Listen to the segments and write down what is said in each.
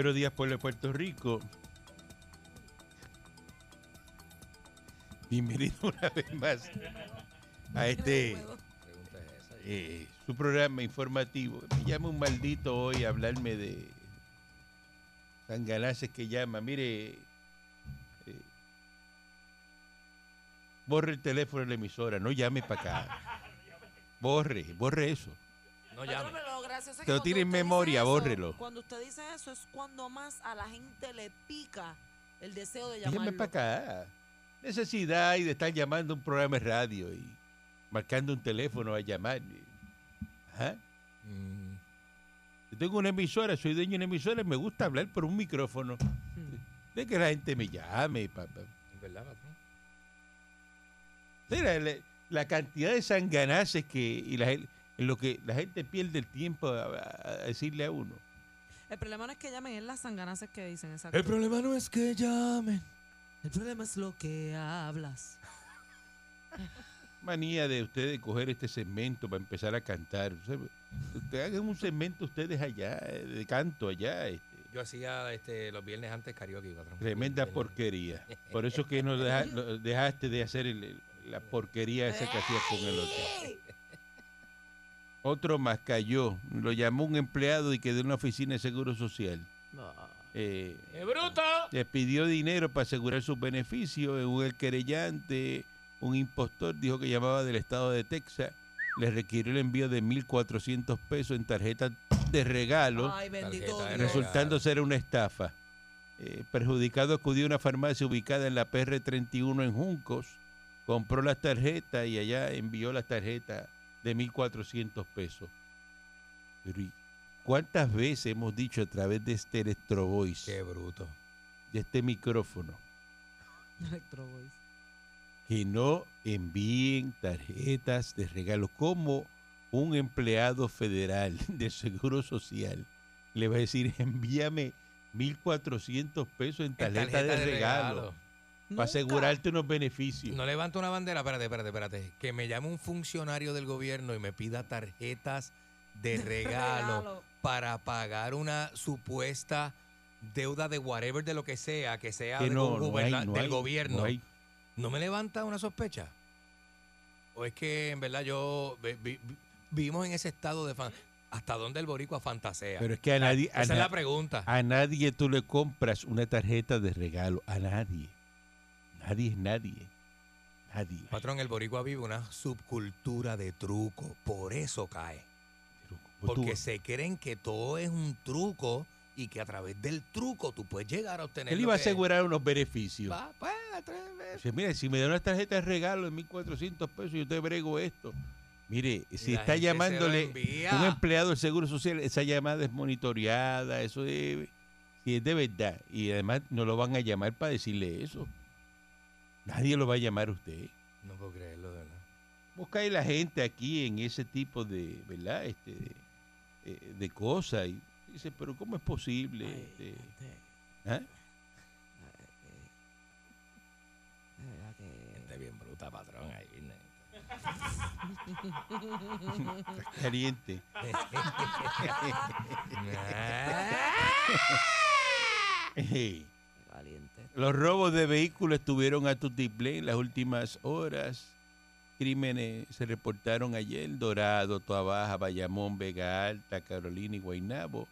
Buenos días, pueblo de Puerto Rico. Bienvenido una vez más a este eh, su programa informativo. Me llama un maldito hoy a hablarme de sanganaces que llama. Mire, eh, borre el teléfono de la emisora, no llame para acá. Borre, borre eso. No llame. Pero lo gracioso es Que lo cuando tiene en usted dice memoria, eso, bórrelo. Cuando usted dice eso es cuando más a la gente le pica el deseo de Déjeme llamarlo. para acá. Necesidad y de estar llamando a un programa de radio y marcando un teléfono a llamar. Ajá. Mm, Yo tengo una emisora, soy dueño de una emisora y me gusta hablar por un micrófono. De que la gente me llame. Pa, pa. es verdad, patrón. Sí, la, la- cantidad de sanganaces que y la, gen- en lo que la gente pierde el tiempo a, a- a decirle a uno. El problema no es que llamen, es las sanganaces que dicen. Exacto. El problema no es que llamen. El problema es lo que hablas. Manía de ustedes coger este segmento para empezar a cantar. O sea, Ustedes hagan un segmento ustedes allá, de canto allá. Este. Yo hacía este, los viernes antes karaoke, patrón. Tremenda porquería. Por eso que no deja- no dejaste de hacer el- la porquería esa que hacías con el otro. Otro más cayó. Lo llamó un empleado y quedó en una oficina de seguro social. Eh, ¡Qué bruto! le pidió dinero para asegurar sus beneficios. Un el querellante, un impostor, dijo que llamaba del estado de Texas. Le requirió el envío de 1.400 pesos en tarjetas de regalo Ay, bendito Tarjeta de resultando ser una estafa. Eh, perjudicado acudió a una farmacia ubicada en la PR31 en Juncos, compró las tarjetas y allá envió las tarjetas de 1.400 pesos. Pero ¿y ¿cuántas veces hemos dicho a través de este Electro Voice, ¡Qué bruto! de este micrófono, Electro Voice. que no envíen tarjetas de regalo como un empleado federal de Seguro Social le va a decir envíame 1.400 pesos en En tarjeta, de, regalo. Para asegurarte unos beneficios. No levanto una bandera, espérate, espérate, espérate. Que me llame un funcionario del gobierno y me pida tarjetas de regalo regalo. para pagar una supuesta deuda de whatever, de lo que sea, que sea Que de no, un no goberna- hay, no del hay, gobierno. no hay. ¿No me levanta una sospecha? ¿O es que en verdad yo vi- vi- vi- vivimos en ese estado de fan- hasta dónde el boricua fantasea? Pero es que a nadie, a Esa es la pregunta. a nadie tú le compras una tarjeta de regalo, a nadie. Nadie es nadie. Nadie. Patrón, el boricua vive una subcultura de truco, por eso cae. Pues Porque se creen que todo es un truco y que a través del truco tú puedes llegar a obtener. él iba a asegurar unos beneficios. Pues, veces. Dice, mire, si me da una tarjeta de regalo de 1.400 pesos, yo te brego esto. Mire, si la está llamándole un empleado del Seguro Social, esa llamada es monitoreada, eso es, si es de verdad. Y además no lo van a llamar para decirle eso. Nadie lo va a llamar a usted. No puedo creerlo, de verdad. Busca ahí la gente aquí en ese tipo de, ¿verdad? Este, de, eh, de cosas. Y dice, pero ¿cómo es posible? Ay, Este, gente, ¿ah? de verdad que- Gente bien bruta, patrón. Ahí. Estás caliente. Ey. Los robos de vehículos estuvieron a tutiplén en las últimas horas. Crímenes se reportaron ayer, Dorado, Toa Baja, Bayamón, Vega Alta, Carolina y Guaynabo.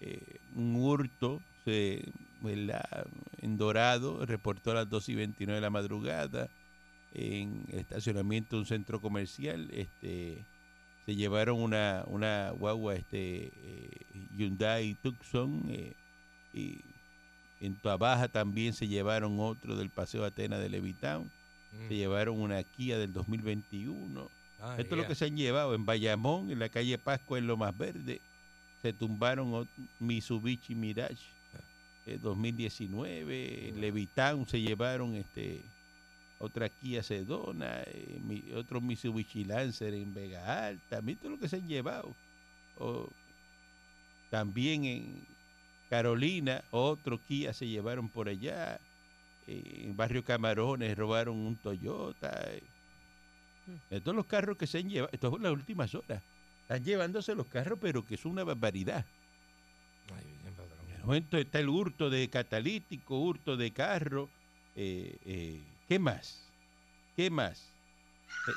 Eh, un hurto se, en Dorado reportó a las 2 y 29 de la madrugada en el estacionamiento de un centro comercial. Este, se llevaron una, una guagua este, eh, Hyundai Tucson eh, y en Tuabaja también se llevaron otro del Paseo Atena de Levitown. Se Mm. llevaron una Kia del 2021. Ah, Esto es lo que se han llevado en Bayamón, en la calle Pascua, en lo más verde. Se tumbaron Mitsubishi Mirage eh, 2019. En Levitown se llevaron este otra Kia Sedona, eh, mi- otro Mitsubishi Lancer en Vega Alta. Mira todo lo que se han llevado. O, también en Carolina, otro Kia se llevaron por allá. Eh, en Barrio Camarones robaron un Toyota. eh. De todos los carros que se han llevado, esto es las últimas horas. Están llevándose los carros, pero que es una barbaridad. Ay. En el momento está el hurto de catalítico, hurto de carro. eh, eh, ¿Qué más? ¿Qué más? Se,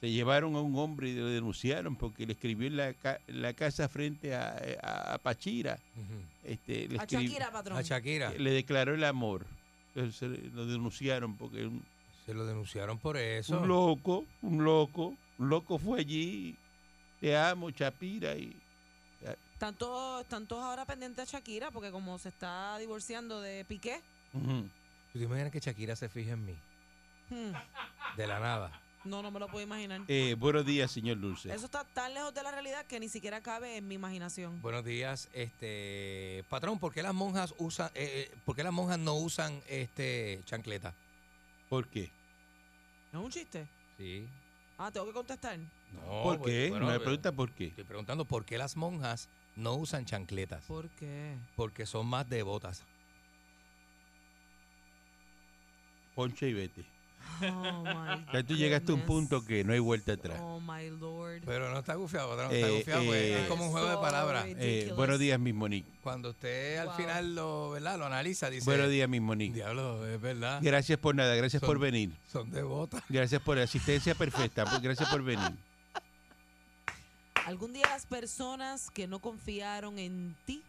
se llevaron a un hombre y lo denunciaron porque le escribió en la, ca- en la casa frente a, a- a Pachira. Este, le, A Shakira, patrón. A Shakira. le declaró el amor. Entonces, se lo denunciaron porque un, Se lo denunciaron por eso. un loco, un loco, un loco fue allí. Te amo, Chapira. Y, Están todos, están todos ahora pendientes a Shakira porque como se está divorciando de Piqué. Ujú. ¿Tú te imaginas que Shakira se fije en mí? hmm, De la nada. No, no me lo puedo imaginar. Eh, buenos días, señor Dulce. Eso está tan lejos de la realidad que ni siquiera cabe en mi imaginación. Buenos días, este patrón, ¿por qué las monjas usan, eh, eh, por qué las monjas no usan este chancleta? ¿Por qué? ¿Es un chiste? Sí. Ah, tengo que contestar. No, ¿Por qué? bueno, Me eh, pregunta por qué. Estoy preguntando por qué las monjas no usan chancletas. ¿Por qué? Porque son más devotas. Ponche y vete. Oh, my Ya tú llegaste a un punto que no hay vuelta atrás. Oh, my lord. Pero no está gufiado, patrón, está Eh, gufiado, pues, eh, es como un juego de palabras. Eh, buenos días, mi Monique. Cuando usted al Wow. final lo, ¿verdad? lo analiza, dice, Buenos días, mi Monique. diablo, es verdad, Gracias por nada, gracias Son- por venir. son devotas. Gracias por la asistencia perfecta. pues, Gracias por venir. Algún día las personas que no confiaron en ti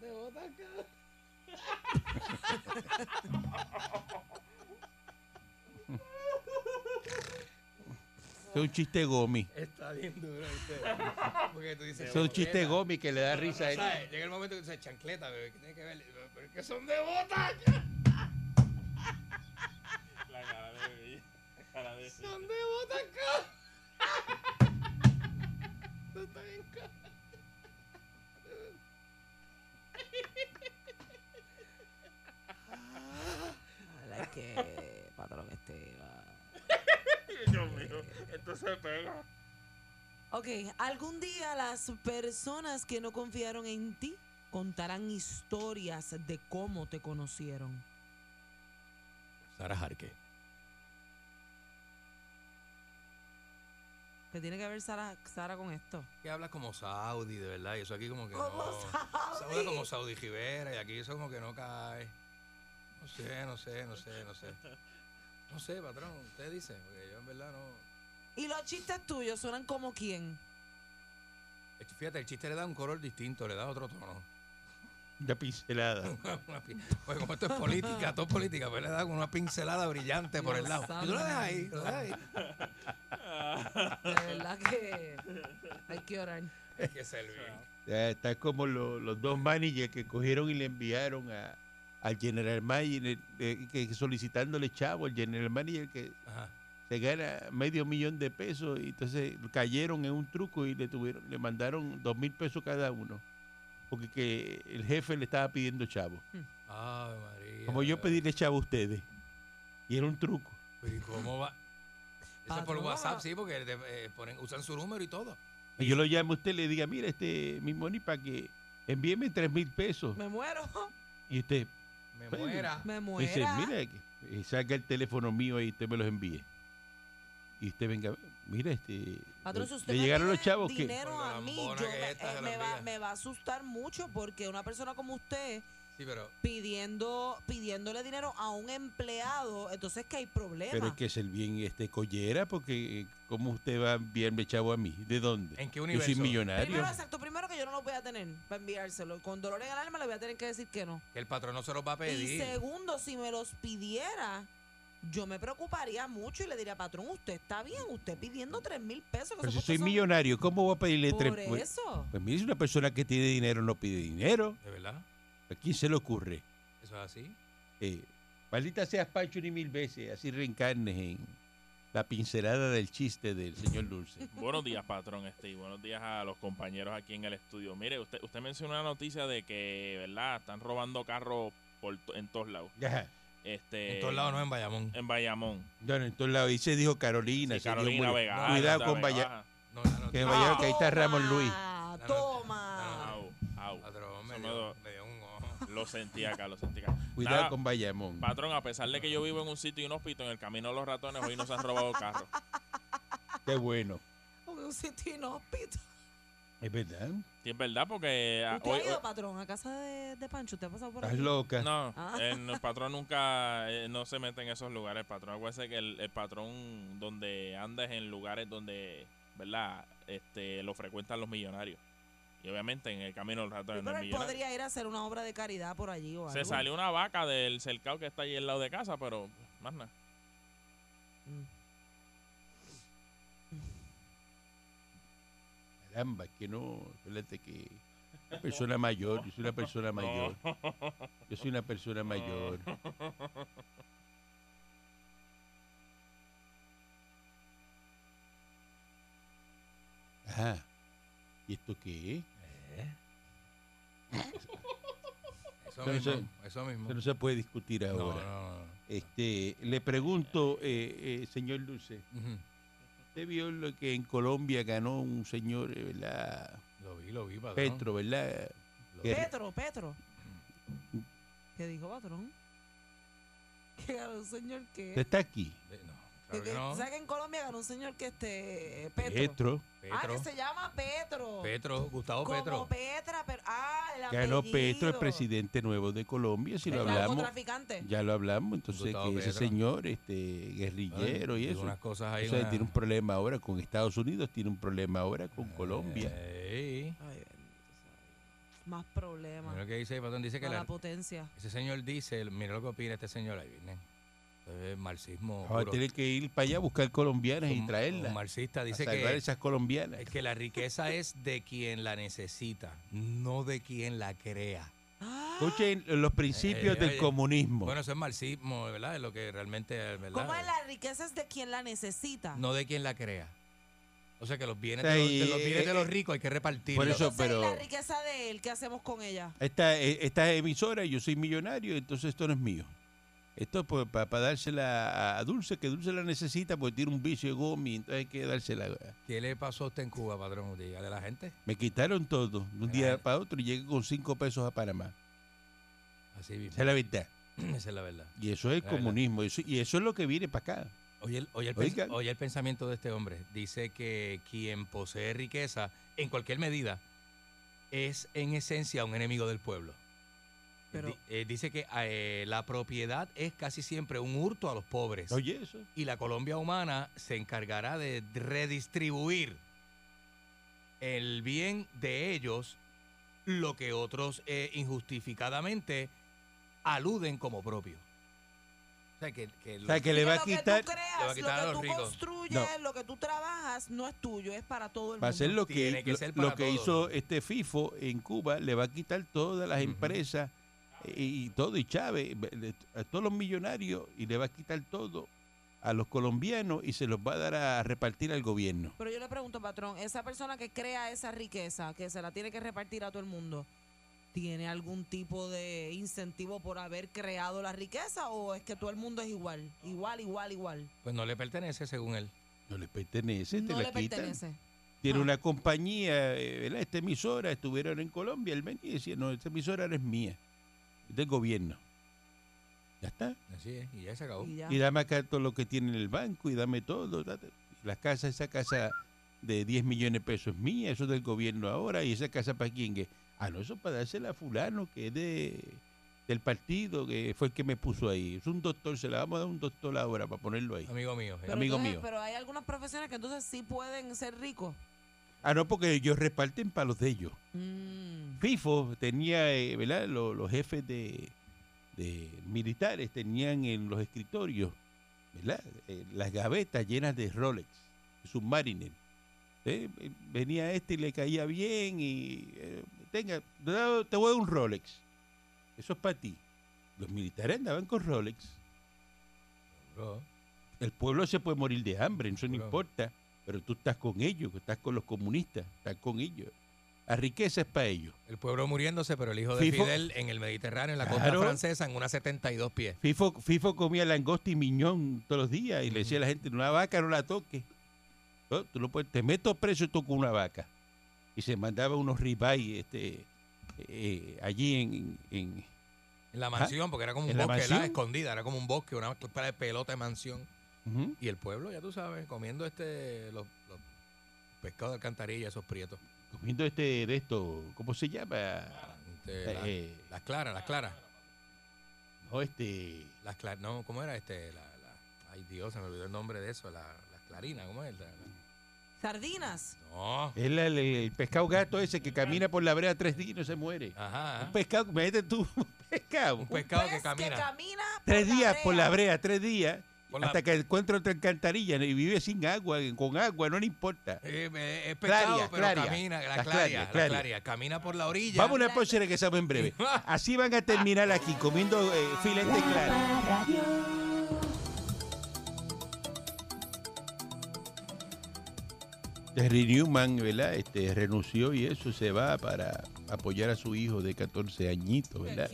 Es un chiste gomi. Está bien duro usted. Porque tú dices, Es un chiste gomi que le da risa a él. ¿Sabes? Llega el momento que tú dices chancleta, bebé, ¿qué tiene que ver? Pero es que son devotas. La cara de la cara de Son devotas, cabrón. Pega. Ok, algún día las personas que no confiaron en ti contarán historias de cómo te conocieron. Sara Jarque. ¿Qué tiene que ver Sara, Sara con esto? Que habla como Saudi, de verdad. Y eso aquí como que Como no. Saudi. Habla como Saudi Rivera y aquí eso como que no cae. No sé, no sé, no sé, no sé. No sé, patrón, usted dice, porque yo en verdad no. Y los chistes tuyos suenan como quién. Fíjate, el chiste le da un color distinto, le da otro tono. Una pincelada. Pues como esto es política, todo es política, pues le da una pincelada brillante por el lado. Y tú lo dejas ahí, lo dejas ahí. De verdad que hay que orar. Hay que servir. Ya Está como lo- los dos managers que cogieron y le enviaron a, al general manager eh, que solicitándole chavo, el general manager que Ajá. Se gana medio millón de pesos y entonces cayeron en un truco y le tuvieron, le mandaron dos mil pesos cada uno. Porque que el jefe le estaba pidiendo chavo. María. Como yo pedirle chavo a ustedes. Y era un truco. Pero ¿y cómo va? Eso es por Patrón. WhatsApp, sí, porque te, eh, ponen, usan su número y todo. Y yo lo llamo a usted y le diga, mira, este, mi money para que envíeme tres mil pesos. Me muero. Y usted Me muera. Me dice, muera. mira, que- eh, saca el teléfono mío y usted me los envíe. Y usted venga, mira, este, Patrón, si le me llegaron los pide chavos que... dinero a mí, yo me, eh, me va, me va a asustar mucho porque una persona como usted Sí, pero pidiendo pidiéndole dinero a un empleado, entonces que hay problema. Pero hay que ser bien este collera porque eh, ¿cómo usted va a enviarme chavo a mí? ¿De dónde? ¿en qué Yo universo? soy millonario. Primero, exacto, primero que yo no lo voy a tener para enviárselo. Con dolor en el alma le voy a tener que decir que no. Que el patrón no se los va a Y pedir. segundo, si me los pidiera, yo me preocuparía mucho y le diría, patrón, usted está bien, usted pidiendo tres mil pesos. Pero si soy son- millonario, ¿cómo voy a pedirle Por tres? Pues, eso. pues mire, si una persona que tiene dinero no pide dinero, ¿De verdad? ¿a quién se le ocurre? ¿Eso es así? Eh, maldita seas Pancho ni mil veces, así reencarnes en, la pincelada del chiste del señor Dulce. Buenos días, patrón, este, y buenos días a los compañeros aquí en el estudio. Mire, usted, usted mencionó una noticia de que, ¿verdad? Están robando carros por to- en todos lados. Ajá. Este, En todos lados no en Bayamón. En Bayamón. Bueno, en todos lados. Y se dijo Carolina. Sí, se dijo Carolina Vega. Cuidado con. Baja. No, la noticia- Que que ahí está Ramón Luis. Ah, no- Toma. Au, au. Patrón, me Eso me dio, do- me dio un ojo. Lo sentí acá, lo sentí acá. Cuidado Nada, con Bayamón. Patrón, a pesar de que yo vivo en un sitio inhóspito, en el camino de los ratones, hoy nos han robado carros. Qué bueno. Un sitio inhóspito. Es verdad. Sí, es verdad, porque ah, ¿Usted hoy, ha ido, patrón, a casa de, de Pancho? ¿Usted ha pasado por Estás ahí? loca. No, Ah. el, el patrón nunca eh, no se mete en esos lugares. El patrón, acuérdese que el, el patrón donde anda es en lugares donde, ¿verdad? Este, lo frecuentan los millonarios. Y obviamente en el camino del Sí, ratón no pero él millonario. podría ir a hacer una obra de caridad por allí o algo. Se salió una vaca del cercado que está ahí al lado de casa, pero más nada. Mm. Caramba, que no. Fíjate que. Una persona mayor. Yo soy una persona mayor. Yo soy una persona mayor. Ajá. ¿Y esto qué es? Eso Pero mismo, eso- eso mismo. Eso no se puede discutir ahora. no, no. Este, le pregunto, eh, eh, señor Dulce, Ujú. ¿Usted vio lo que en Colombia ganó un señor, eh, ¿verdad? Lo vi, lo vi, patrón. Petro, ¿verdad? Petro, Petro. ¿Qué dijo, patrón? Que ganó un señor que... ¿Usted está aquí? Eh, No, claro que que- no. ¿Sabes que en Colombia ganó un señor que este... Petro. Petro. Ah, Petro. que se llama Petro. Petro, Gustavo Como Petro. Petra, pero... Ah, el Ganó apellido. Petro, el presidente nuevo de Colombia, si lo El hablamos. narcotraficante. Ya lo hablamos, entonces Gustavo que ese Petro. señor, este, guerrillero y Digo eso. unas cosas ahí. o sea, una- tiene un problema ahora con Estados Unidos, tiene un problema ahora con Colombia. Ey. Ay, bendito sea. Más problemas. Mira lo que dice, patrón. Dice que la- la potencia. ese señor dice, mira lo que opina este señor ahí, viene. Marxismo. Ahora tiene que ir para allá a buscar colombianas y traerlas. Un marxista dice salvar que, esas colombianas. es que la riqueza es de quien la necesita, no de quien la crea. Escuchen los principios Eh, del oye, comunismo. Bueno, eso es marxismo, ¿verdad? Es lo que realmente ¿verdad? ¿Cómo es la riqueza es de quien la necesita? No de quien la crea. O sea que los bienes, O sea, de, los, de bienes de eh, los ricos hay que repartirlos. por eso- Entonces, ¿y pero- la riqueza de él, ¿qué hacemos con ella? esta, eh, esta emisora, yo soy millonario, entonces esto no es mío. Esto es pues, para dársela a Dulce, que Dulce la necesita porque tiene un vicio de gomi, entonces hay que dársela. ¿Qué le pasó a usted en Cuba, patrón? Dígale a la gente. Me quitaron todo de un día para otro y llegué con cinco pesos a Panamá. Así mismo. Esa es la verdad. Esa es la verdad. Y eso es el La comunismo. y eso es lo que viene para acá. Oye, el, oye, el, oye el pensamiento de este hombre. Dice que quien posee riqueza, en cualquier medida, es en esencia un enemigo del pueblo. Pero- Di- eh, dice que eh, la propiedad es casi siempre un hurto a los pobres. Oye, eso. Y la Colombia humana se encargará de redistribuir el bien de ellos, lo que otros eh, injustificadamente aluden como propio. O sea, que, que O sea, lo- que le va a lo quitar, que tú creas, le va a quitar a lo los que tú ricos. construyes, No. lo que tú trabajas, no es tuyo, es para todo el va a mundo. ser lo que, Tiene que lo, ser lo para que todos. hizo este FIFO en Cuba, le va a quitar todas las Ujú. empresas y, todo, y Chávez, le- a todos los millonarios, y le va a quitar todo a los colombianos y se los va a dar a repartir al gobierno. Pero yo le pregunto, patrón, esa persona que crea esa riqueza, que se la tiene que repartir a todo el mundo, ¿tiene algún tipo de incentivo por haber creado la riqueza o es que todo el mundo es igual? Igual, igual, igual. Pues no le pertenece según él. No le pertenece, te no la le quitan. pertenece. Tiene Ah. una compañía, eh, ¿verdad? Esta emisora, estuvieron en Colombia, él venía y decía, no, esta emisora no es mía, del gobierno. Ya está. Así es, y ya se acabó. Y ya. Y dame acá todo lo que tiene en el banco y dame todo. date. La casa, esa casa de 10 millones de pesos es mía, eso es del gobierno ahora. ¿Y esa casa para quién es? Ah, no, eso para dársela a fulano que es de, del partido, que fue el que me puso ahí. Es un doctor, se la vamos a dar un doctor ahora para ponerlo ahí. Amigo mío. Pero, amigo entonces- mío. pero hay algunas profesiones que entonces sí pueden ser ricos. Ah, no, porque ellos reparten para los de ellos. Mm. FIFO tenía, eh, ¿verdad? Los, los jefes de, de militares tenían en los escritorios, ¿verdad? Eh, las gavetas llenas de Rolex, Submariner. Eh, Venía este y le caía bien y eh, tenga, te voy a dar un Rolex. Eso es para ti. Los militares andaban con Rolex. Bro, El pueblo se puede morir de hambre, eso no importa, pero tú estás con ellos, estás con los comunistas, estás con ellos. La riqueza es para ellos. El pueblo muriéndose, pero el hijo de Fifo- Fidel en el Mediterráneo, en la costa Claro. francesa, en unas 72 pies. FIFO, FIFO comía langosta y miñón todos los días y le decía a la gente, una vaca no la toques. No, tú no puedes, te meto preso tú con una vaca. Y se mandaba unos ribeye este, eh, allí en, en- En la mansión, porque era como un ¿En la bosque, escondida, era como un bosque, una especie de pelota de mansión. Y el pueblo, ya tú sabes, comiendo este los, los pescados de alcantarilla, esos prietos. comiendo este de esto, ¿cómo se llama? Este, la- Eh, las claras, las claras. no, este, Las claras, no, ¿cómo era este? La, la- ay Dios, se me olvidó el nombre de eso, la, las clarinas, ¿cómo es? La- la- Sardinas. no. es la- el, el pescado gato ese que camina por la brea tres días y no se muere. Ajá. Un pescado, imagínate tú, un pescado. Un pescado que Pez camina. camina tres por días por la brea. tres días, la- hasta que encuentra otra alcantarilla y vive sin agua, con agua, no le importa. Eh, eh, es pescado, Claria, pero claria. camina, la claria, la claria. Camina por la orilla. Vamos a una pausa y regresamos en breve. Así van a terminar aquí, comiendo eh, filete claro. Terry Newman, ¿verdad? Este, renunció y eso se va para apoyar a su hijo de 14 añitos, ¿verdad?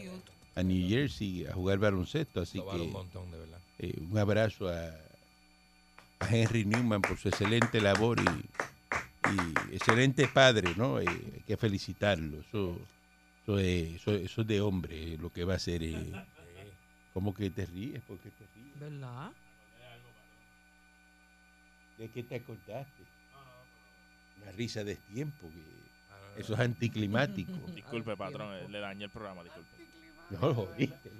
A New Jersey a jugar baloncesto. Así vale un que montón, de verdad. Eh, un abrazo a, a Henry Newman por su excelente labor y, y excelente padre, ¿no? Eh, hay que felicitarlo. Eso, eso, es, eso- eso es de hombre, eh, lo que va a hacer. eh. ¿Cómo que te ríes? ¿Por qué te ríes? ¿Verdad? ¿De qué te acordaste? Una risa de tiempo, que eso es anticlimático. Disculpe, patrón, le dañé el programa, disculpe. No lo jodiste.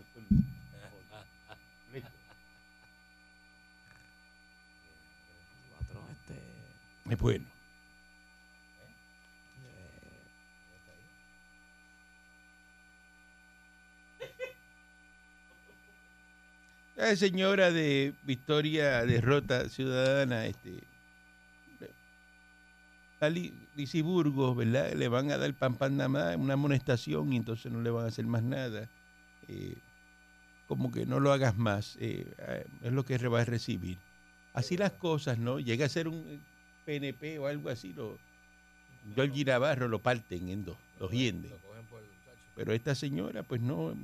Patrón, este. Es bueno. La señora de Victoria Derrota Ciudadana, este, Lizy Burgos, ¿verdad? Le van a dar pan pan nada más, una amonestación y entonces no le van a hacer más nada. Eh, como que no lo hagas más, eh, eh, es lo que va a recibir. Así las cosas, ¿no? Llega a ser un eh, PNP o algo así, lo, Georgie Navarro lo parten en dos, los hienden. Lo muchacho. Pero esta señora, pues no,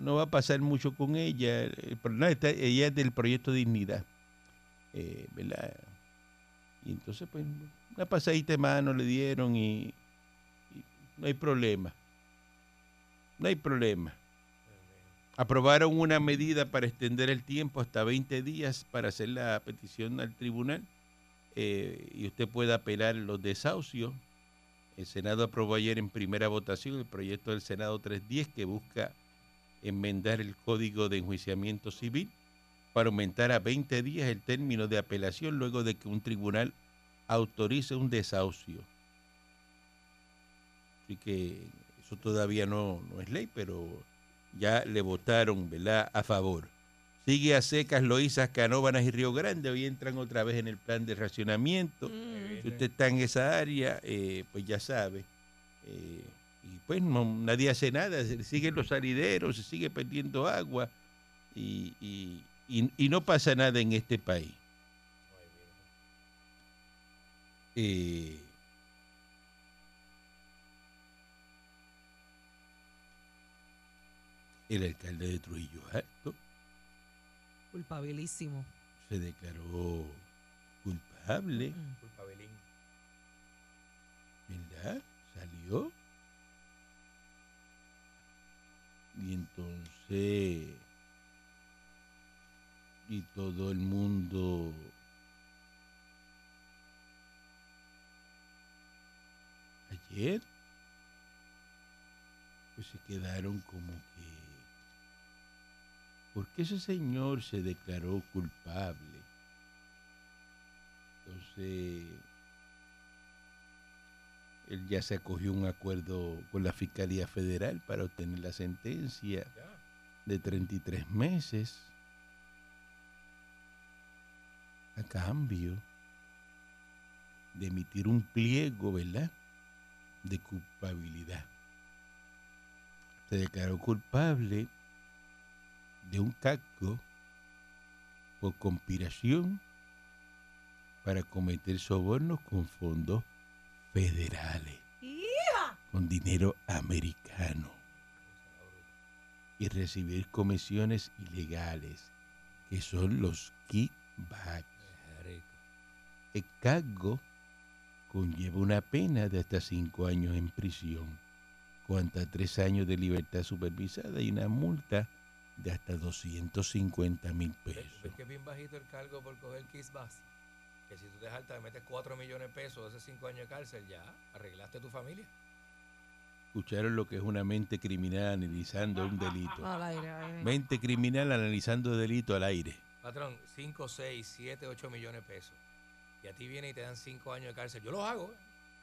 no va a pasar mucho con ella. Está- ella es del proyecto Dignidad, eh, ¿verdad? Y entonces, pues, una pasadita de mano le dieron y, y no hay problema. No hay problema. Aprobaron una medida para extender el tiempo hasta 20 días para hacer la petición al tribunal eh, y usted puede apelar los desahucios. El Senado aprobó ayer en primera votación el proyecto del Senado 310 que busca enmendar el Código de Enjuiciamiento Civil para aumentar a 20 días el término de apelación luego de que un tribunal autorice un desahucio. Así que eso todavía no, no es ley, pero ya le votaron ¿verdad? a favor. Sigue a secas Loízas, Canóvanas y Río Grande. Hoy entran otra vez en el plan de racionamiento. Mm. Si usted está en esa área, eh, pues ya sabe. Eh, y pues no, nadie hace nada, se siguen los salideros, se sigue perdiendo agua y, y- y- y no pasa nada en este país. Eh, el alcalde de Trujillo Alto Culpabilísimo. se declaró culpable. Mm. Culpabilin. ¿verdad? Salió. Y entonces, y todo el mundo ayer, pues se quedaron como que, ¿por qué ese señor se declaró culpable? Entonces, él ya se acogió un acuerdo con la Fiscalía Federal para obtener la sentencia de 33 meses a cambio de emitir un pliego, ¿verdad? De culpabilidad. Se declaró culpable de un cargo por conspiración para cometer sobornos con fondos federales, con dinero americano. Y recibir comisiones ilegales, que son los kickbacks. El cargo conlleva una pena de hasta cinco años en prisión, con hasta tres años de libertad supervisada y una multa de hasta 250 mil ¿Ves pesos. ves que es bien bajito el cargo por coger Kiss Bass? Que si tú te jaltas, metes 4 millones de pesos, hace 5 años de cárcel, ya arreglaste tu familia. Escucharon lo que es una mente criminal analizando un delito. Al aire, al aire. Mente criminal analizando delito al aire. Patrón, 5, 6, 7, 8 millones de pesos. Y a ti viene y te dan 5 años de cárcel. Yo lo hago.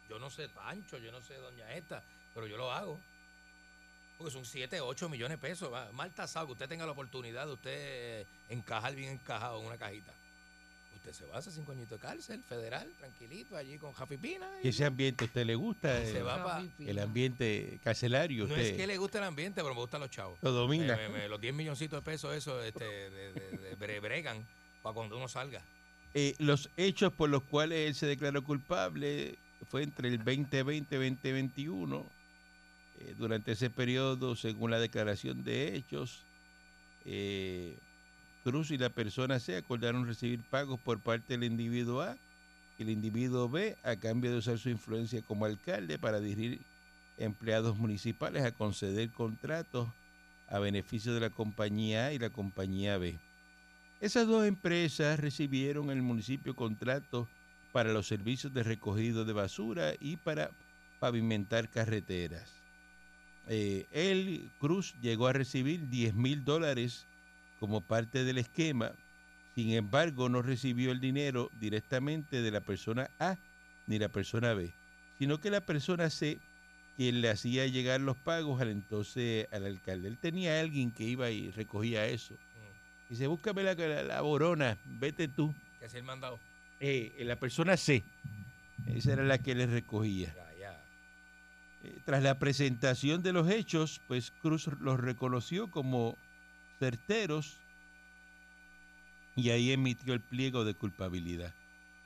Yo no sé Pancho, yo no sé Doña esta, pero yo lo hago. Porque son 7, 8 millones de pesos. va, Mal tasado, que usted tenga la oportunidad de usted eh, encajar bien encajado en una cajita. Usted se va a hacer 5 añitos de cárcel, federal, tranquilito, allí con Jafipina. ¿Y ese ambiente a usted le gusta? Se eh, va pa- el ambiente carcelario. No Usted es que le guste el ambiente, pero me gustan los chavos. lo domina. Me- me- los 10 milloncitos de pesos, eso, este, de, de- de- bre- bregan para cuando uno salga. Eh, los hechos por los cuales él se declaró culpable fue entre el 2020 y 2021. Eh, durante ese periodo, según la declaración de hechos, eh, Cruz y la persona C acordaron recibir pagos por parte del individuo A y el individuo B a cambio de usar su influencia como alcalde para dirigir empleados municipales a conceder contratos a beneficio de la compañía A y la compañía B. Esas dos empresas recibieron en el municipio contratos para los servicios de recogido de basura y para pavimentar carreteras. Eh, él, Cruz, llegó a recibir 10 mil dólares como parte del esquema, sin embargo no recibió el dinero directamente de la persona A ni la persona B, sino que la persona C quien le hacía llegar los pagos al entonces al alcalde. Él tenía a alguien que iba y recogía eso. Dice, búscame la, la, la borona, vete tú. Que el mandado. Eh, la persona C, esa era la que le recogía. Eh, tras la presentación de los hechos, pues Cruz los reconoció como certeros y ahí emitió el pliego de culpabilidad.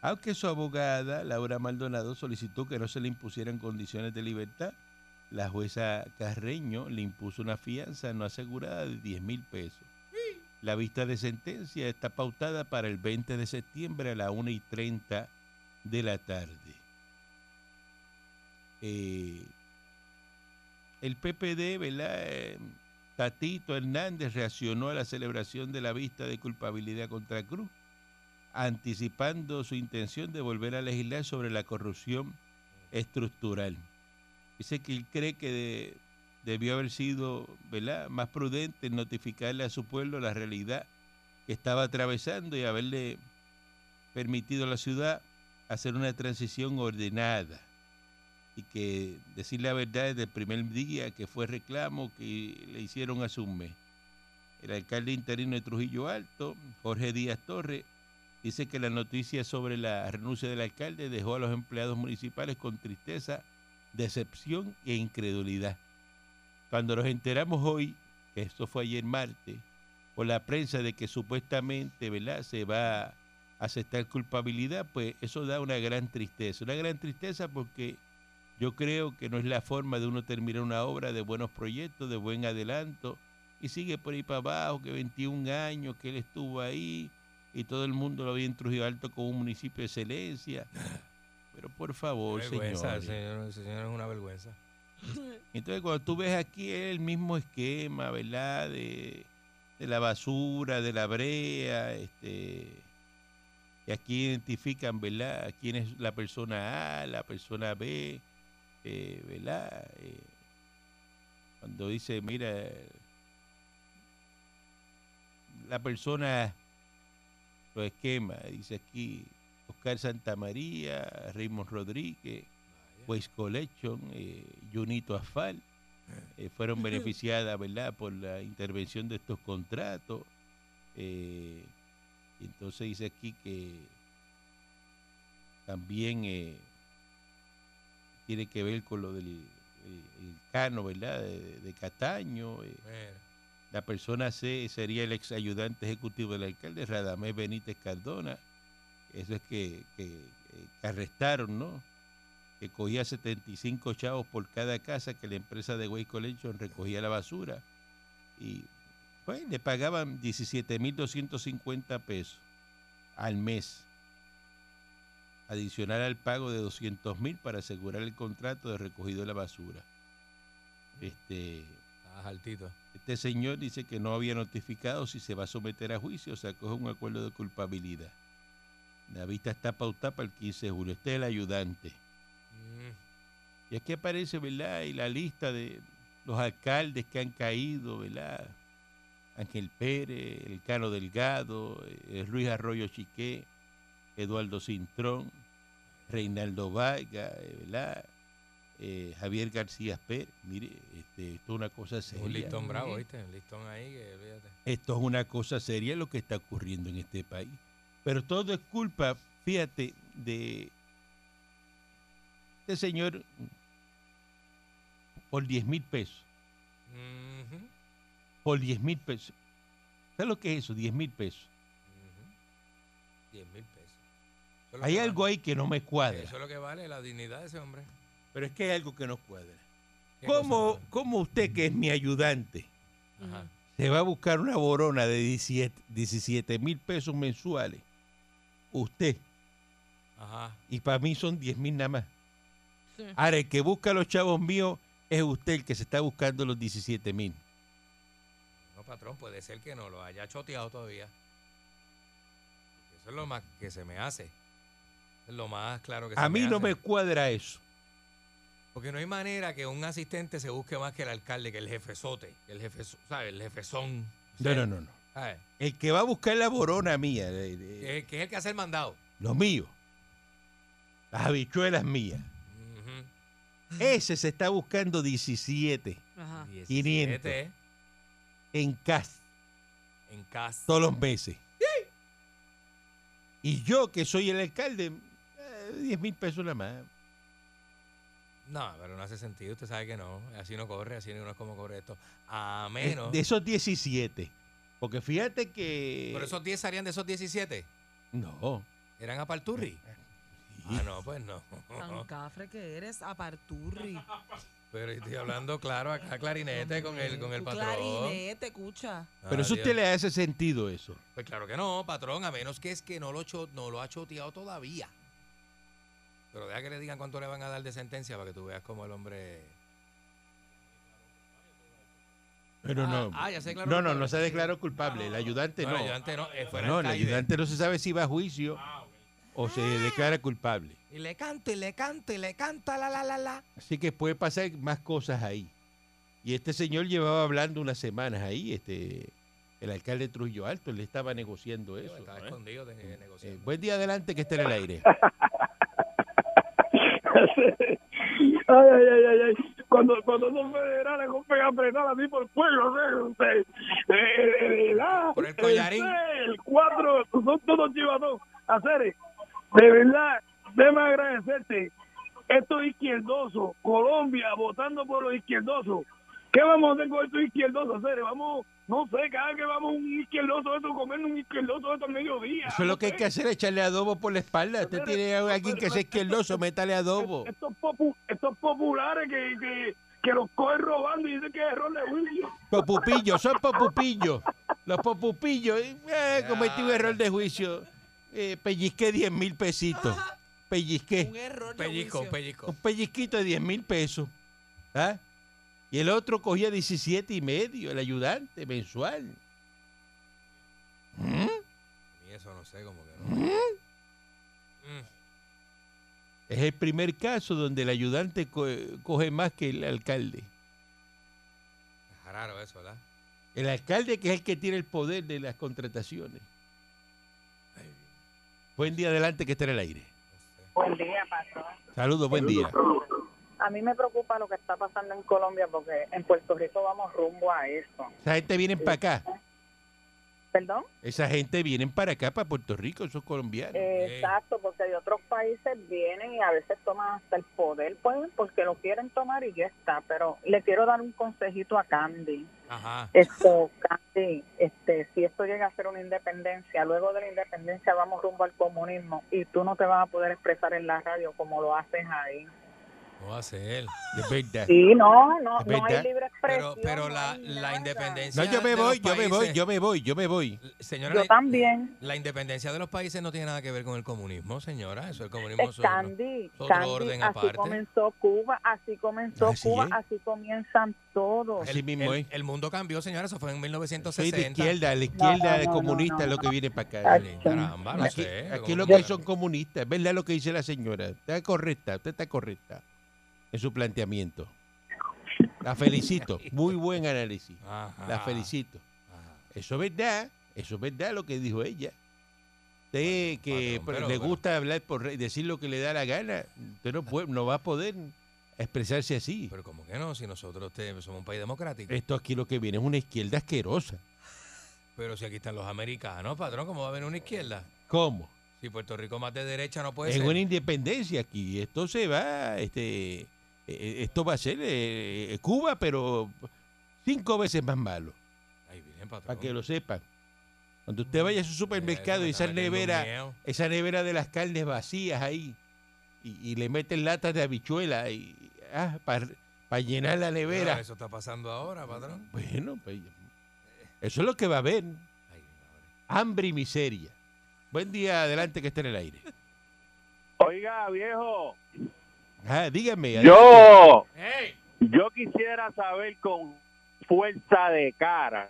Aunque su abogada, Laura Maldonado, solicitó que no se le impusieran condiciones de libertad, la jueza Carreño le impuso una fianza no asegurada de 10 mil pesos. La vista de sentencia está pautada para el 20 de septiembre a las 1 y 30 de la tarde. Eh, el PPD, ¿verdad? Eh, Tatito Hernández reaccionó a la celebración de la vista de culpabilidad contra Cruz, anticipando su intención de volver a legislar sobre la corrupción estructural. Dice que él cree que de- debió haber sido ¿verdad? más prudente en notificarle a su pueblo la realidad que estaba atravesando y haberle permitido a la ciudad hacer una transición ordenada y que decir la verdad desde el primer día que fue reclamo que le hicieron hace un mes. El alcalde interino de Trujillo Alto, Jorge Díaz Torres, dice que la noticia sobre la renuncia del alcalde dejó a los empleados municipales con tristeza, decepción e incredulidad. Cuando nos enteramos hoy, esto fue ayer martes, por la prensa de que supuestamente ¿verdad? se va a aceptar culpabilidad, pues eso da una gran tristeza. Una gran tristeza porque yo creo que no es la forma de uno terminar una obra de buenos proyectos, de buen adelanto, y sigue por ahí para abajo, que 21 años que él estuvo ahí, y todo el mundo lo había en Trujillo Alto como un municipio de excelencia. Pero por favor, vergüenza, señor, señor es una vergüenza. Entonces, cuando tú ves aquí el mismo esquema, ¿verdad? De, de la basura, de la brea, este, y aquí identifican, ¿verdad? Quién es la persona A, la persona B, eh, ¿verdad? Eh, cuando dice, mira, la persona, los esquemas, dice aquí, Oscar Santamaría, Raymond Rodríguez, Waste Collection, eh, Junito Asfal, eh, fueron beneficiadas, ¿verdad?, por la intervención de estos contratos. Eh, entonces dice aquí que también eh, tiene que ver con lo del el- el cano, ¿verdad?, de, de Cataño. eh. La persona C sería el ex ayudante ejecutivo del alcalde, Radamés Benítez Cardona. Eso es que, que, eh, que arrestaron, ¿no? Que cogía 75 chavos por cada casa que la empresa de Waste Collection recogía la basura. Y pues le pagaban 17.250 pesos al mes. Adicional al pago de 200.000 para asegurar el contrato de recogido de la basura. Este, Ah, altito. este señor dice que no había notificado si se va a someter a juicio, o sea, coge un acuerdo de culpabilidad. La vista está pautada para el 15 de julio. Este es el ayudante. Mm, Y aquí aparece, ¿verdad? Y la lista de los alcaldes que han caído, ¿verdad? Ángel Pérez, el Cano Delgado, eh, Luis Arroyo Chiqué, Eduardo Cintrón, Reinaldo Vargas, eh, ¿verdad? Eh, Javier García Pérez. Mire, este, esto es una cosa seria. un listón bravo, ¿viste? Un listón ahí que, fíjate. Esto es una cosa seria lo que está ocurriendo en este país. Pero todo es culpa, fíjate, de este señor por 10 mil pesos. Por 10 mil pesos. ¿Sabes lo que es eso? 10 mil pesos. ujú. 10 mil pesos. Es Hay algo vale. ahí que no me cuadra. Eso es lo que vale la dignidad de ese hombre. Pero es que hay algo que no cuadra. ¿Qué ¿Cómo, cómo usted, que es mi ayudante? Ajá. se va a buscar una borona de 17 mil pesos mensuales? Usted. Ajá. Y para mí son 10 mil nada más. Sí. Ahora, el que busca a los chavos míos es usted el que se está buscando los 17 mil. No, patrón, puede ser que no lo haya choteado todavía. Eso es lo más que se me hace. Lo más claro que se A mí no hace. me cuadra eso. Porque no hay manera que un asistente se busque más que el alcalde, que el jefezote, que el jefe, ¿sabes? El jefezón. No, no, no, no. ¿sabes? El que va a buscar la borona mía, de- de- Que, que es el que hace el mandado. los míos, las habichuelas mías, ese se está buscando 17 Ajá. 500. en casa En casa. todos los meses. Y yo, que soy el alcalde, 10 mil pesos nada más. No, pero no hace sentido. Usted sabe que no. Así no corre, así no es como corre esto. A Eh, menos. De esos 17. Porque fíjate que... ¿Por esos 10 salían de esos 17? No. ¿Eran a Parturri? Sí. Ah, no, pues no. Tan cafre que eres, aparturri. Pero estoy hablando claro acá, clarinete con el, con el patrón. Clarinete, escucha. Pero eso usted le hace sentido eso. Pues claro que no, patrón, a menos que es que no lo, cho- no lo ha choteado todavía. Pero deja que le digan cuánto le van a dar de sentencia para que tú veas cómo el hombre... Pero Ah, no. ah, ya se declaró no, no, culpable. no se declaró culpable. El ayudante No, no. el ayudante no, eh, No, el ayudante no se sabe si va a juicio o se declara culpable. Y le canto, y le canto, y le canta, la, la, la, la. Así que puede pasar más cosas ahí. Y este señor llevaba hablando unas semanas ahí, este, el alcalde de Trujillo Alto, él estaba negociando eso. Estaba escondido de, de negociar. Eh, buen día adelante que esté en el aire. Ay, ay, ay, ay. Cuando, cuando son federales con pega apretada así por el pueblo, ¿sí? Usted, el, el, el A, Por el collarín. C, el 4, son todos chivatos. Hacer, de verdad, déjame agradecerte. Estos izquierdosos, Colombia votando por los izquierdosos. ¿Qué vamos a hacer con estos izquierdosos? Hacer, vamos, no sé, cada vez que vamos un izquierdoso de estos, comer un izquierdoso de estos al mediodía. Eso es lo que hay que hacer, echarle adobo por la espalda. Usted tiene a alguien que sea izquierdoso, métale adobo. Estos, popu- estos populares que, que, que los cogen robando y dicen que es error de juicio. Popupillos, son popupillos. Los popupillos, eh, cometí un error de juicio. Eh, pellizqué 10 mil pesitos. Pellizqué. Un error de Pellizco, juicio. pellizco. Un pellizquito de 10 mil pesos. ¿Ah? Y el otro cogía 17 y medio, el ayudante mensual. ¿Mm? Y eso no sé, como que no. Mm. Es el primer caso donde el ayudante co- coge más que el alcalde. Es raro eso, ¿verdad? El alcalde que es el que tiene el poder de las contrataciones. Buen día adelante que esté en el aire. Buen día, patrón. Saludos, buen día. A mí me preocupa lo que está pasando en Colombia porque en Puerto Rico vamos rumbo a eso. Esa gente viene para acá. ¿Perdón? Esa gente vienen para acá, para Puerto Rico, esos colombianos. Exacto, porque de otros países vienen y a veces toman hasta el poder, pues, porque lo quieren tomar y ya está. Pero le quiero dar un consejito a Candy. Ajá. Esto, Candy, este, si esto llega a ser una independencia, luego de la independencia vamos rumbo al comunismo y tú no te vas a poder expresar en la radio como lo haces ahí. ¿Cómo va a ser? Es verdad. Sí, no, no, no hay libre Pero, expresión. pero no la, hay la independencia. No, yo me voy, yo me voy, yo me voy, yo me voy. Señora, Yo la- también. La independencia de los países no tiene nada que ver con el comunismo, señora. Eso el comunismo Es otro- Candy, otro Candy, orden así aparte. comenzó Cuba, así comenzó Así Cuba, es. así comienzan todos. Así el, mismo el- el mundo cambió, señora. Eso fue en Soy 1960. de izquierda, la izquierda no, no, comunista no, es lo no. que viene para acá. Caramba, no Aquí, sé. aquí ¿cómo lo que- que son comunistas, es verdad lo que dice la señora. Está correcta, usted está correcta en su planteamiento. La felicito, muy buen análisis. Ajá, La felicito. ajá. Eso es verdad, eso es verdad lo que dijo ella. Usted que pero- le pero- gusta hablar por re- decir lo que le da la gana, usted no, puede- no va a poder expresarse así. Pero como que no, si nosotros te- somos un país democrático. Esto aquí lo que viene es una izquierda asquerosa. Pero si aquí están los americanos, patrón, ¿cómo va a haber una izquierda? ¿Cómo? Si Puerto Rico más de derecha no puede es ser. una independencia aquí. Esto se va, este, esto va a ser eh, Cuba, pero cinco veces más malo, Ay, bien, patrón. para que lo sepan. Cuando usted vaya a su supermercado y esa nevera, esa nevera de las carnes vacías ahí, y, y le meten latas de habichuela y para llenar la Pero nevera. Eso está pasando ahora, patrón. Bueno, pues, eso es lo que va a haber. Hambre y miseria. Buen día, adelante que esté en el aire. Oiga, viejo, Ah, dígame. yo, yo quisiera saber con fuerza de cara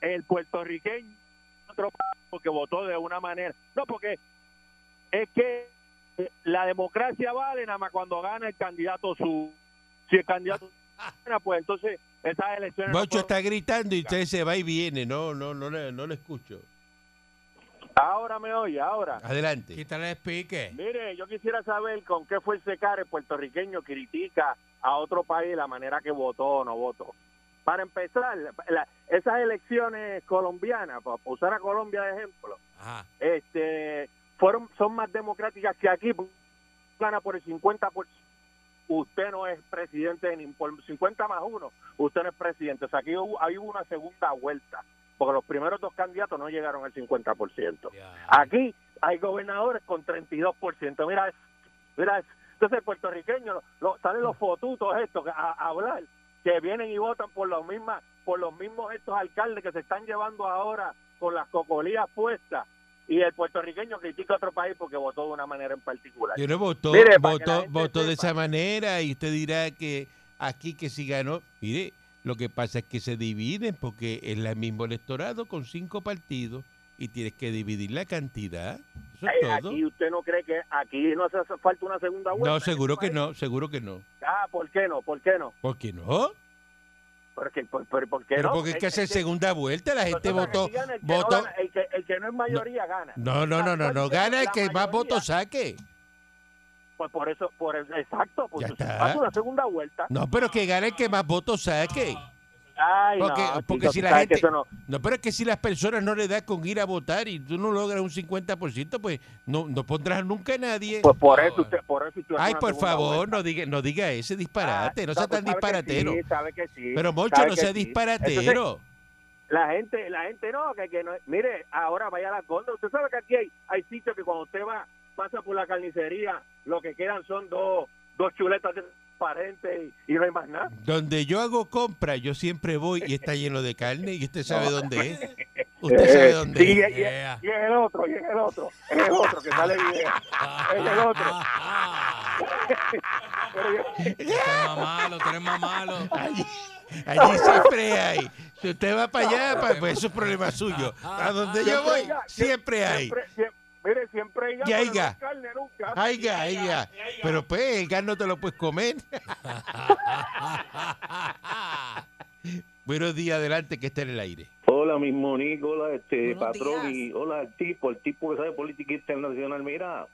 el puertorriqueño otro que votó de una manera. No, porque es que la democracia vale nada más cuando gana el candidato su. Si el candidato gana, pues entonces esas elecciones. no Bocho está gritando y usted se va y viene. No, no, no, le- no lo escucho. Ahora me oye, ahora. Adelante. Quítale el pique. Mire, yo quisiera saber con qué fuerza de cara el puertorriqueño critica a otro país la manera que votó o no votó. Para empezar, la- esas elecciones colombianas, para usar a Colombia de ejemplo, Ajá. este, fueron son más democráticas que aquí. Gana por el 50%. Usted no es presidente, ni por 50 más uno, usted no es presidente. O sea, aquí hubo, ahí hubo una segunda vuelta, porque los primeros dos candidatos no llegaron al 50%. Ya. Aquí hay gobernadores con 32%. Mira, mira, entonces el puertorriqueño, lo, salen los fotutos estos a, a hablar, que vienen y votan por los mismas, por los mismos estos alcaldes que se están llevando ahora con las cocolías puestas. Y el puertorriqueño critica a otro país porque votó de una manera en particular. Yo no votó, Mire, votó, votó de esa manera y usted dirá que aquí que si ganó. Mire, lo que pasa es que se dividen porque es el mismo electorado con cinco partidos y tienes que dividir la cantidad. Eso Ay, es todo. aquí usted no cree que aquí no hace falta una segunda vuelta. No, en seguro este que no, seguro que no. Ah, ¿por qué no? ¿Por qué no? ¿Por qué no? Porque, por, por- ¿por qué Pero no? porque hay que Es- hacer es que- segunda vuelta. La gente votó. el que no votó el, que, el que no es mayoría gana. no, no, no, no, no. Gana el que más votos saque. Pues por eso, por el- exacto, pues hace una segunda vuelta. No, pero que gane el que más votos saque. Ay, Porque, no, porque chico, si la gente. no- No, pero es que si las personas no le da con ir a votar y tú no logras un 50%, pues no, no pondrás nunca a nadie. pues por eso usted, por eso usted Ay, por favor, vuelta. no diga, no diga ese disparate, Ah, no sea pues tan sabe que disparatero. sí, sabe que sí, Pero sabe no sea sí. disparatero. Entonces, la gente, la gente no, que, que no, mire, ahora vaya a la conda. Usted sabe que aquí hay, hay sitios que cuando usted va, pasa por la carnicería, lo que quedan son dos, dos chuletas transparentes y, y no hay más nada. Donde yo hago compra, yo siempre voy y está lleno de carne y usted sabe dónde es. Usted sabe dónde Sí, es. y, y- Yeah. y es el otro, y es el otro, es el otro que sale video. Es el otro. Pero más malo, tú eres más malo. Allí, allí siempre hay. Si usted va para allá, pa- pues eso es problema suyo. A donde yo voy, siempre hay. Siempre, siempre- mire, siempre hay Y pero no haiga. hay carne nunca. Aiga, aiga. Pero pues el gas no te lo puedes comer. Buenos días, adelante, que está en el aire. Hola, mismo Nico, hola, este Buenos patrón días. y hola el tipo, el tipo que sabe política internacional. Mira,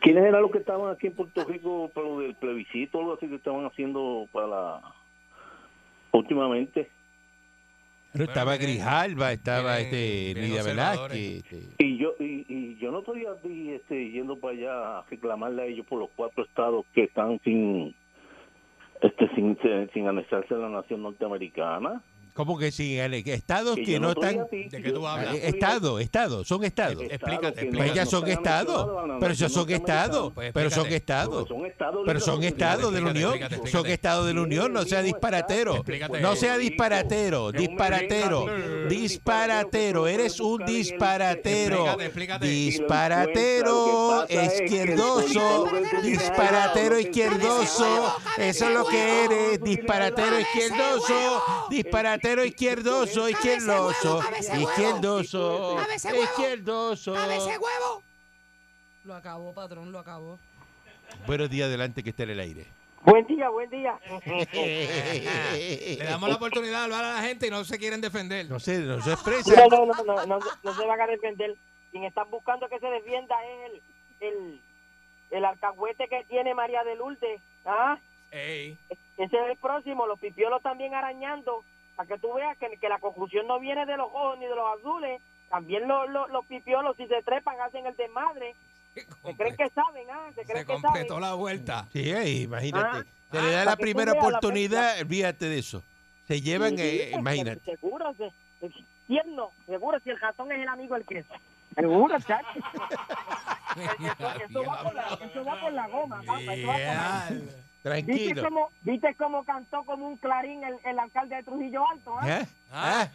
¿quiénes eran los que estaban aquí en Puerto Rico para lo del plebiscito o algo así que estaban haciendo para la... últimamente? Pero estaba Grijalba, estaba este senadores. Velázquez. este. Y yo y, y yo no estoy aquí, este, yendo para allá a reclamarle a ellos por los cuatro estados que están sin este sin, sin, sin anexarse a la nación norteamericana. ¿Cómo que sí? Estados Que no están... ti, ¿De qué yo- tú hablas? yo estoy a- Estado, Estado, son estados. Explícate, no- Pues ya no son estados. Pero ya nación son estados. Pero son estados. Porque son estados Pero son estados de la Unión. Son estados de la Unión. No sea disparatero. No sea disparatero. Disparatero. Disparatero. Eres un disparatero. Disparatero. Izquierdoso. Disparatero izquierdoso. Eso es lo que eres. Disparatero izquierdoso. Disparatero izquierdoso. Izquierdoso. Izquierdoso. Izquierdoso. Lo acabó, patrón, lo acabó. Buenos días, adelante que esté en el aire. Buen día, buen día. Le damos la oportunidad de hablar a la gente y no se quieren defender. No sé, no se No, expresa. no, no, no, no, no se van a defender. Quien están buscando que se defienda es el, el, el alcahuete que tiene María de Lourdes. ¿ah? Ey, Ese es el próximo. Los pipiolos también arañando. Para que tú veas que, que la confusión no viene de los ojos ni de los azules. También los, los, los pipiolos, si se trepan, hacen el desmadre. Se creen que saben, ¿ah? Se creen se que completó saben. la vuelta. Sí, ahí, imagínate. Ah, Se le da ah, la primera oportunidad, olvídate de eso. Se llevan, Sí, eh, porque imagínate. Seguro, se, es tierno. Seguro, si el ratón es el amigo del queso. Seguro, chacho. eso, eso va por la, eso va por la goma, papá. Eso va por la Dial. ¿Viste Tranquilo. cómo, ¿Viste cómo cantó como un clarín el, el alcalde de Trujillo Alto? ¿ah? ¿Ah? Ah,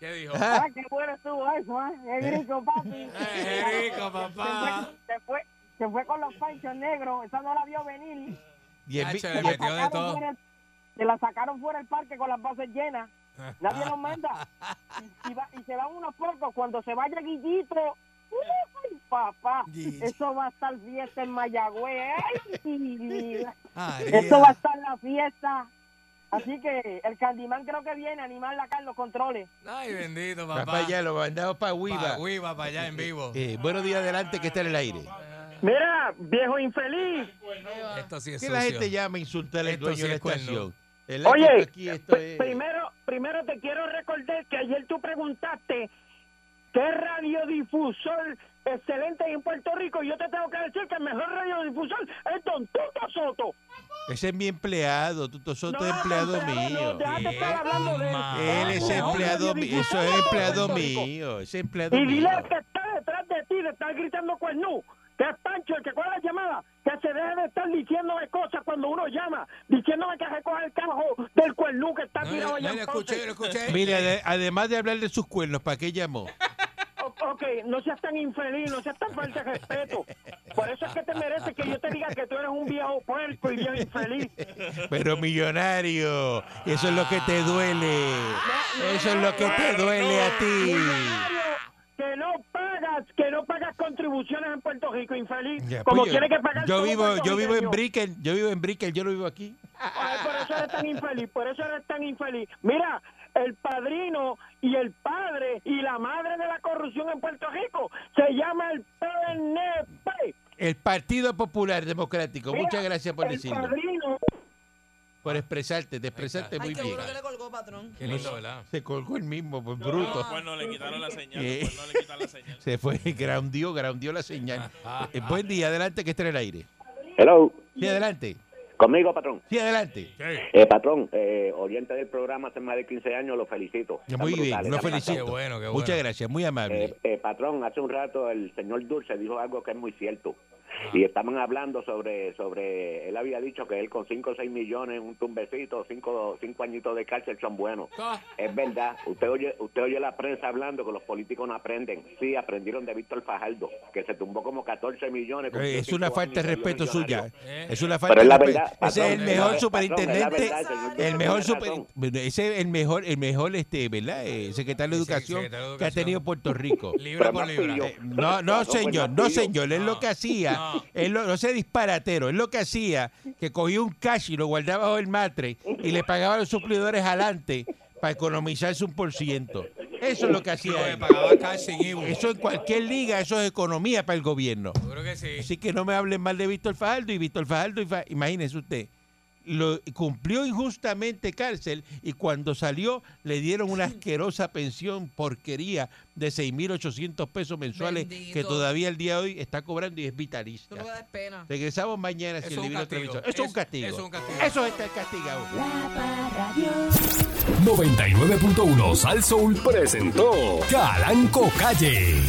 ¿Qué dijo? Ah. Ah, qué bueno estuvo eso, ¿ah? Es rico, papi. Eh, rico, papá. Se fue, se fue, se fue con los panchos negros. Esa no la vio venir. Y Chacho, y le metió de todo. el- se la sacaron fuera del parque con las bases llenas. Nadie los manda. Y, va- y se van unos pocos. Cuando se vaya Guillito, ¡uy, papá! Eso va a estar fiesta en Mayagüez. ¡Ay! Eso va a estar la fiesta. Así que el Candimán creo que viene a animarla acá en los controles. Ay, bendito, papá. para allá, lo mandamos para Pa' Huiva. Huiva, para allá en vivo. Eh, buenos días, adelante que esté en el aire. Mira, viejo infeliz. Esto sí es Que sucio. la gente llama a insultar al Esto dueño sí de la estación. ¿Verdad que Oye, esto aquí esto es- primero, primero te quiero recordar que ayer tú preguntaste qué radiodifusor excelente en Puerto Rico y yo te tengo que decir que el mejor radiodifusor es Don Tuto Soto. ese es mi empleado, Tuto Soto No, es empleado empleado, mío. no, déjate estar hablando de él. Él es empleado mío, eso es empleado mío, ese es empleado Y dile mío. al que está detrás de ti de estar gritando cuernú, que es Pancho, el que coge la llamada, que se deje de estar diciéndome cosas cuando uno llama, diciéndome que recoge el cajo del cuernú que está No, tirado no, allá no, escuché, escuché. Mire, ade- además de hablar de sus cuernos, ¿para qué llamó? Ok, no seas tan infeliz, no seas tan falta de respeto. Por eso es que te mereces que yo te diga que tú eres un viejo puerco y viejo infeliz. Pero millonario, eso es lo que te duele. Eso es lo que te duele a ti. Millonario, Que no pagas, que no pagas contribuciones en Puerto Rico, infeliz. Ya, como pues yo- tiene que pagar yo vivo, yo vivo en. Brickell, yo vivo en Brickell, yo no vivo aquí. Ay, por eso eres tan infeliz, por eso eres tan infeliz. Mira, el padrino y el padre y la madre de la corrupción en Puerto Rico se llama el PNP. El Partido Popular Democrático. Mira, Muchas gracias por decirlo. padrino, Por expresarte, te expresaste muy Ay, qué bien. bueno que le colgó, patrón. Qué lindo, ¿verdad? Se colgó el mismo, pues bruto. Pues no le quitaron la señal. Eh. Pues no le quitaron la señal. Se fue, groundió, groundió la señal. Eh, buen día, adelante que esté en el aire. Hello, Sí, adelante. Conmigo, patrón. Sí, adelante. Eh, patrón, eh, oyente del programa hace más de 15 años, lo felicito. Muy bien, lo felicito. Qué bueno, qué bueno. Muchas gracias, muy amable. Eh, eh, patrón, hace un rato el señor Dulce dijo algo que es muy cierto. Y estaban hablando sobre, sobre, él había dicho que él con 5 o 6 millones, un tumbecito, 5 cinco añitos de cárcel son buenos. Ah, Es verdad, usted oye, usted oye la prensa hablando que los políticos no aprenden. Sí, aprendieron de Víctor Fajardo, que se tumbó como 14 millones. Eh, es una cinco falta de respeto suya. Eh. Es una Pero falta es la de respeto. verdad, Ese es el es mejor superintendente. es el mejor super, ese es el mejor, el mejor, este, ¿verdad? Eh, secretario de Educación secretario de que ha tenido Puerto Rico. Libra Pero por libra. Eh, No, no, señor, no, señor. Él lo que hacía, no. él lo, no se disparatero, él lo que hacía, que cogía un cash y lo guardaba bajo el matre y le pagaba a los suplidores adelante para economizarse un por ciento. Eso es lo que hacía él. pagaba cash. Eso en cualquier liga, eso es economía para el gobierno. Seguro que sí. Así que no me hablen mal de Víctor Fajardo y Víctor Fajardo, y Fa- imagínese usted, lo cumplió injustamente cárcel y cuando salió le dieron una asquerosa pensión porquería de 6.800 pesos mensuales Bendito. que todavía el día de hoy está cobrando y es vitalista. no pena. Regresamos mañana si el televisor. Eso es un castigo. eso es un castigo. Eso está castigado. La Parradio. 99.1 Sal Soul presentó Calanco Calle.